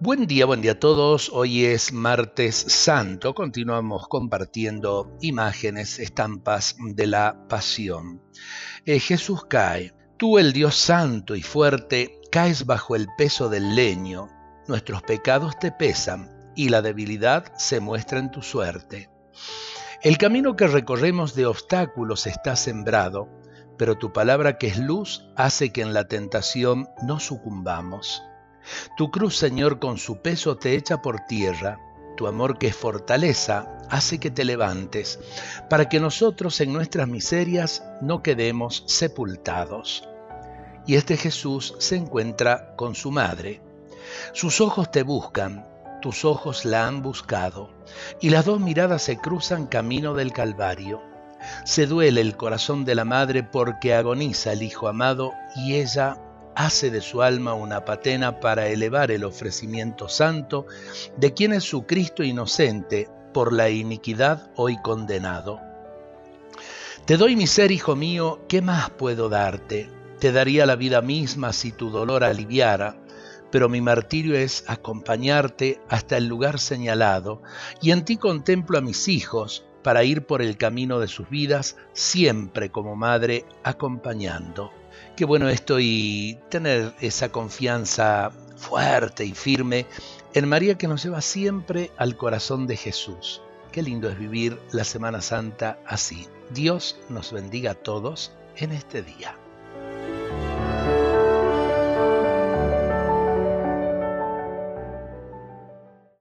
Buen día, buen día a todos. Hoy es martes santo. Continuamos compartiendo imágenes, estampas de la pasión. Eh, Jesús cae. Tú, el Dios santo y fuerte, caes bajo el peso del leño. Nuestros pecados te pesan y la debilidad se muestra en tu suerte. El camino que recorremos de obstáculos está sembrado, pero tu palabra que es luz hace que en la tentación no sucumbamos. Tu cruz, Señor, con su peso te echa por tierra. Tu amor que es fortaleza hace que te levantes, para que nosotros en nuestras miserias no quedemos sepultados. Y este Jesús se encuentra con su madre. Sus ojos te buscan, tus ojos la han buscado, y las dos miradas se cruzan camino del Calvario. Se duele el corazón de la madre porque agoniza el Hijo amado y ella hace de su alma una patena para elevar el ofrecimiento santo de quien es su Cristo inocente por la iniquidad hoy condenado. Te doy mi ser, hijo mío, ¿qué más puedo darte? Te daría la vida misma si tu dolor aliviara, pero mi martirio es acompañarte hasta el lugar señalado, y en ti contemplo a mis hijos para ir por el camino de sus vidas, siempre como madre acompañando. Qué bueno esto y tener esa confianza fuerte y firme en María que nos lleva siempre al corazón de Jesús. Qué lindo es vivir la Semana Santa así. Dios nos bendiga a todos en este día.